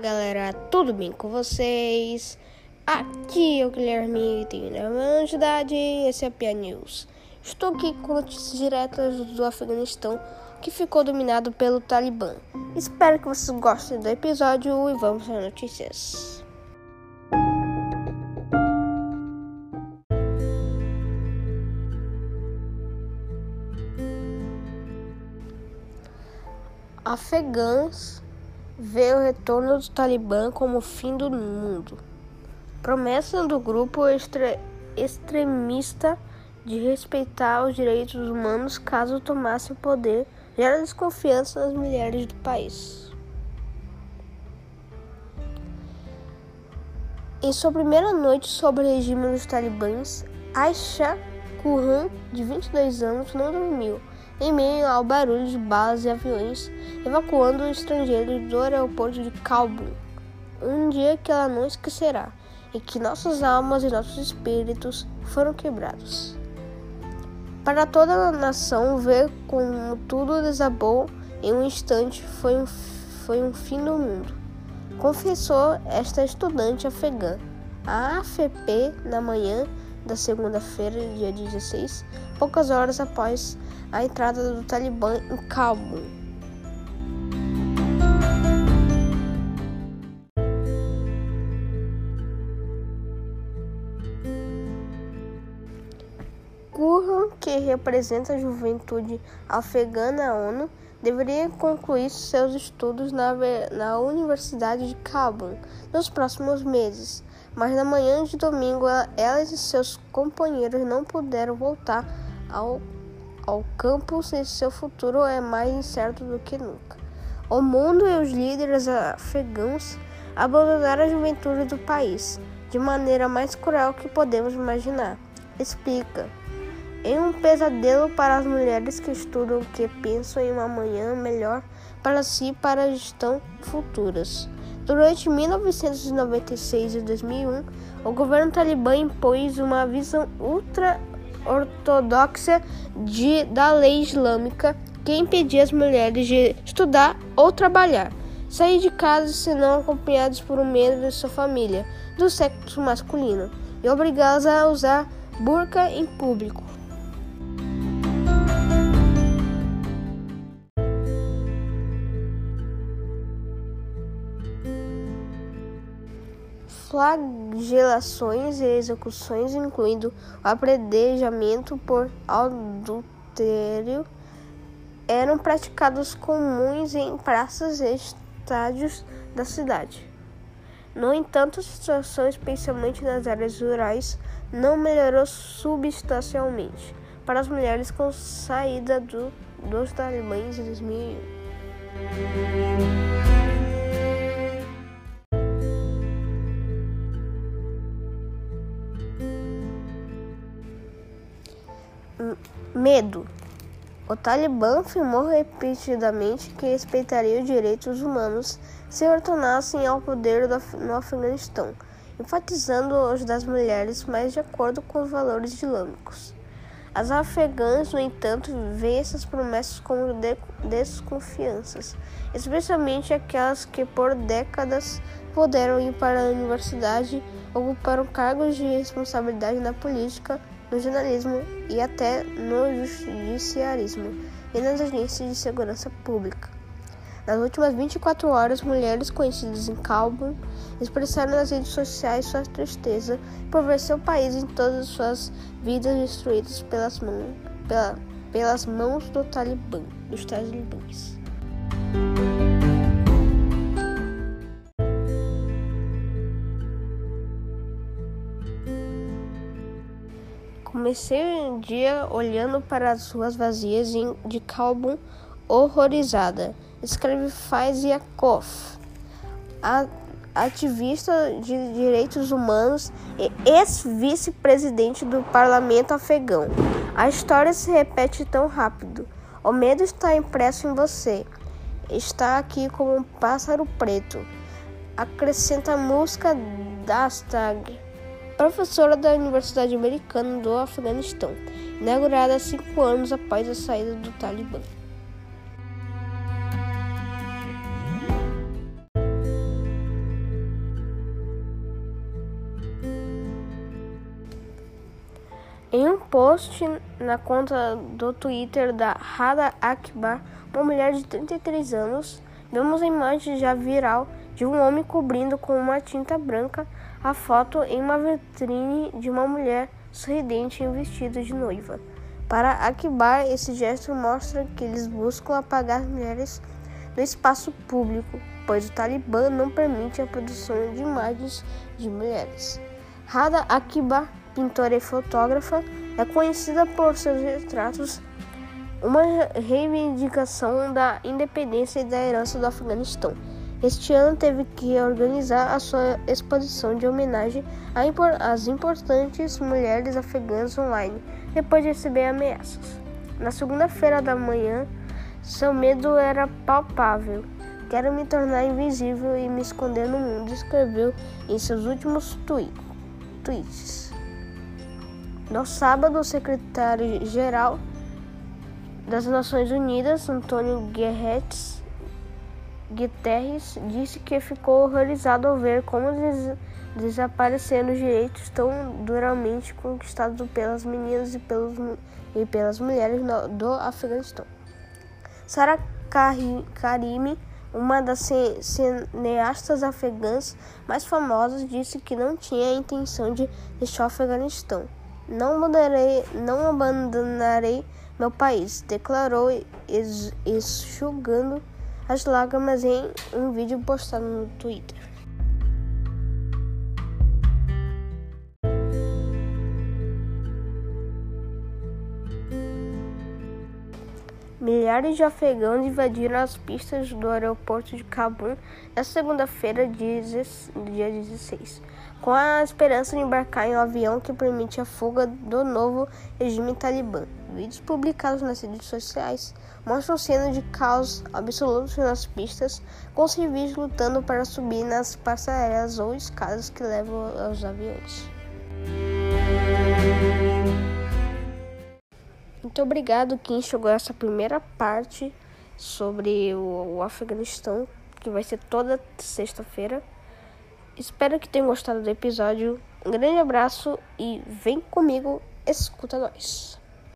galera, tudo bem com vocês? Aqui é o Guilherme tenho na cidade esse é a Pia News. Estou aqui com notícias diretas do Afeganistão que ficou dominado pelo Talibã. Espero que vocês gostem do episódio e vamos às notícias. Afegãs vê o retorno do Talibã como o fim do mundo. Promessa do grupo extre extremista de respeitar os direitos humanos caso tomasse o poder gera desconfiança nas mulheres do país. Em sua primeira noite sob o regime dos talibãs, Aisha Kurhan, de 22 anos, não dormiu em meio ao barulho de balas e aviões, evacuando estrangeiros do aeroporto de Kabul. Um dia que ela não esquecerá, e que nossas almas e nossos espíritos foram quebrados. Para toda a nação, ver como tudo desabou em um instante foi um, foi um fim do mundo. Confessou esta estudante afegã. A AFP, na manhã da segunda-feira, dia 16, poucas horas após a entrada do Talibã em Cabul. Gurram, que representa a juventude afegã na ONU, deveria concluir seus estudos na, na Universidade de Cabul nos próximos meses, mas na manhã de domingo elas e seus companheiros não puderam voltar ao ao campus e seu futuro é mais incerto do que nunca. O mundo e os líderes afegãos abandonaram a juventude do país de maneira mais cruel que podemos imaginar. Explica. Em um pesadelo para as mulheres que estudam que pensam em uma manhã melhor para si para a gestão futuras. Durante 1996 e 2001, o governo talibã impôs uma visão ultra ortodoxa de, da lei islâmica que impedia as mulheres de estudar ou trabalhar, sair de casa se não acompanhadas por um membro de sua família do sexo masculino e obrigá-las a usar burca em público. Flagelações e execuções, incluindo o apredejamento por adultério, eram praticados comuns em praças e estádios da cidade. No entanto, a situação, especialmente nas áreas rurais, não melhorou substancialmente para as mulheres com saída do, dos talibãs em 2001. Medo. O Talibã afirmou repetidamente que respeitaria os direitos humanos se retornassem ao poder no Afeganistão, enfatizando os das mulheres mais de acordo com os valores islâmicos. As afegãs, no entanto, veem essas promessas como de desconfianças, especialmente aquelas que por décadas puderam ir para a universidade, ocuparam cargos de responsabilidade na política no jornalismo e até no judiciarismo e nas agências de segurança pública. Nas últimas 24 horas, mulheres conhecidas em Kabul expressaram nas redes sociais sua tristeza por ver seu país em todas as suas vidas destruídas pelas, mãos, pela, pelas mãos do Talibã, dos talibãs. Comecei um dia olhando para as ruas vazias de Calbum horrorizada. Escreve Faiziakov, ativista de direitos humanos e ex-vice-presidente do parlamento afegão. A história se repete tão rápido. O medo está impresso em você. Está aqui como um pássaro preto. Acrescenta a música Dastag professora da Universidade Americana do Afeganistão, inaugurada cinco anos após a saída do Talibã. Em um post na conta do Twitter da Hada Akbar, uma mulher de 33 anos, vemos a imagem já viral de um homem cobrindo com uma tinta branca a foto em uma vitrine de uma mulher sorridente em vestido de noiva. Para Akbar, esse gesto mostra que eles buscam apagar mulheres do espaço público, pois o Talibã não permite a produção de imagens de mulheres. Rada Akbar, pintora e fotógrafa, é conhecida por seus retratos, uma reivindicação da independência e da herança do Afeganistão. Este ano teve que organizar a sua exposição de homenagem às importantes mulheres afegãs online, depois de receber ameaças. Na segunda-feira da manhã, seu medo era palpável. Quero me tornar invisível e me esconder no mundo, escreveu em seus últimos tweet, tweets. No sábado, o secretário-geral das Nações Unidas, Antônio Guterres, Guterres disse que ficou horrorizado ao ver como des desapareceram os direitos tão duramente conquistados pelas meninas e, pelos, e pelas mulheres no, do Afeganistão. Sara Karimi, uma das cineastas afegãs mais famosas, disse que não tinha a intenção de deixar o Afeganistão. Não, mudarei, não abandonarei meu país, declarou, enxugando as lágrimas em um vídeo postado no Twitter. Milhares de afegãos invadiram as pistas do aeroporto de Cabul na segunda-feira, dia 16, com a esperança de embarcar em um avião que permite a fuga do novo regime talibã. Vídeos publicados nas redes sociais mostram cenas de caos absoluto nas pistas, com civis lutando para subir nas passarelas ou escadas que levam aos aviões. Muito obrigado quem chegou essa primeira parte sobre o, o Afeganistão, que vai ser toda sexta-feira. Espero que tenham gostado do episódio. Um grande abraço e vem comigo, escuta nós.